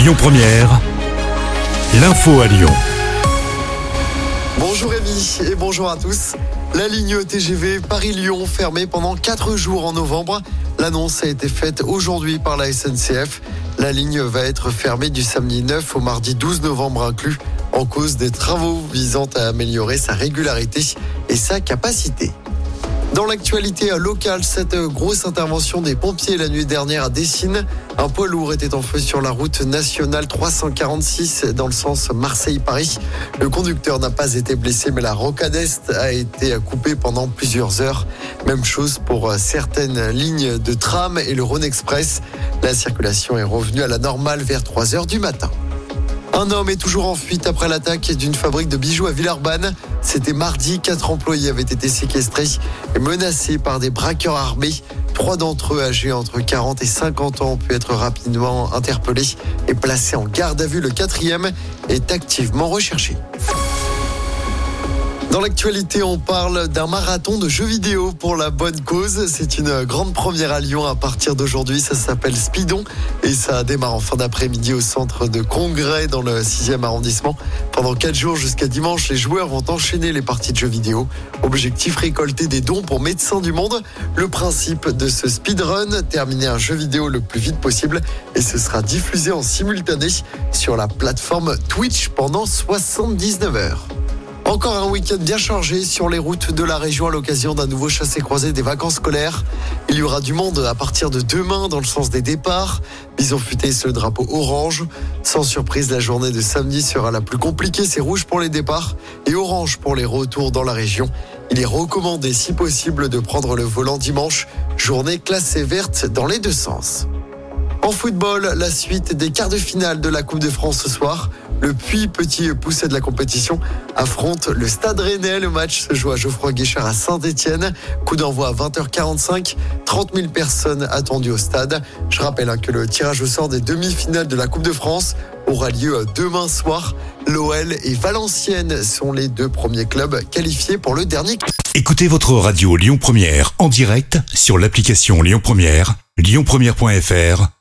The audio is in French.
Lyon Première, l'info à Lyon. Bonjour Rémi et bonjour à tous. La ligne TGV Paris-Lyon fermée pendant 4 jours en novembre. L'annonce a été faite aujourd'hui par la SNCF. La ligne va être fermée du samedi 9 au mardi 12 novembre inclus en cause des travaux visant à améliorer sa régularité et sa capacité. Dans l'actualité locale, cette grosse intervention des pompiers la nuit dernière à Dessines. Un poids lourd était en feu sur la route nationale 346 dans le sens Marseille-Paris. Le conducteur n'a pas été blessé, mais la rocade est a été coupée pendant plusieurs heures. Même chose pour certaines lignes de tram et le Rhône Express. La circulation est revenue à la normale vers 3 heures du matin. Un homme est toujours en fuite après l'attaque d'une fabrique de bijoux à Villeurbanne. C'était mardi, quatre employés avaient été séquestrés et menacés par des braqueurs armés. Trois d'entre eux, âgés entre 40 et 50 ans, ont pu être rapidement interpellés et placés en garde à vue. Le quatrième est activement recherché. Dans l'actualité, on parle d'un marathon de jeux vidéo pour la bonne cause. C'est une grande première à Lyon à partir d'aujourd'hui. Ça s'appelle Speedon et ça démarre en fin d'après-midi au centre de congrès dans le 6e arrondissement. Pendant 4 jours jusqu'à dimanche, les joueurs vont enchaîner les parties de jeux vidéo. Objectif récolter des dons pour Médecins du Monde. Le principe de ce speedrun, terminer un jeu vidéo le plus vite possible et ce sera diffusé en simultané sur la plateforme Twitch pendant 79 heures. Encore un week-end bien chargé sur les routes de la région à l'occasion d'un nouveau chassé-croisé des vacances scolaires. Il y aura du monde à partir de demain dans le sens des départs. Bison futé le drapeau orange. Sans surprise, la journée de samedi sera la plus compliquée. C'est rouge pour les départs et orange pour les retours dans la région. Il est recommandé, si possible, de prendre le volant dimanche. Journée classée verte dans les deux sens. En football, la suite des quarts de finale de la Coupe de France ce soir. Le Puy Petit poussé de la compétition affronte le Stade Rennais. Le match se joue à Geoffroy Guichard à Saint-Etienne. Coup d'envoi à 20h45. 30 000 personnes attendues au stade. Je rappelle hein, que le tirage au sort des demi-finales de la Coupe de France aura lieu demain soir. L'OL et Valenciennes sont les deux premiers clubs qualifiés pour le dernier. Écoutez votre radio Lyon Première en direct sur l'application Lyon Première, lyonpremière.fr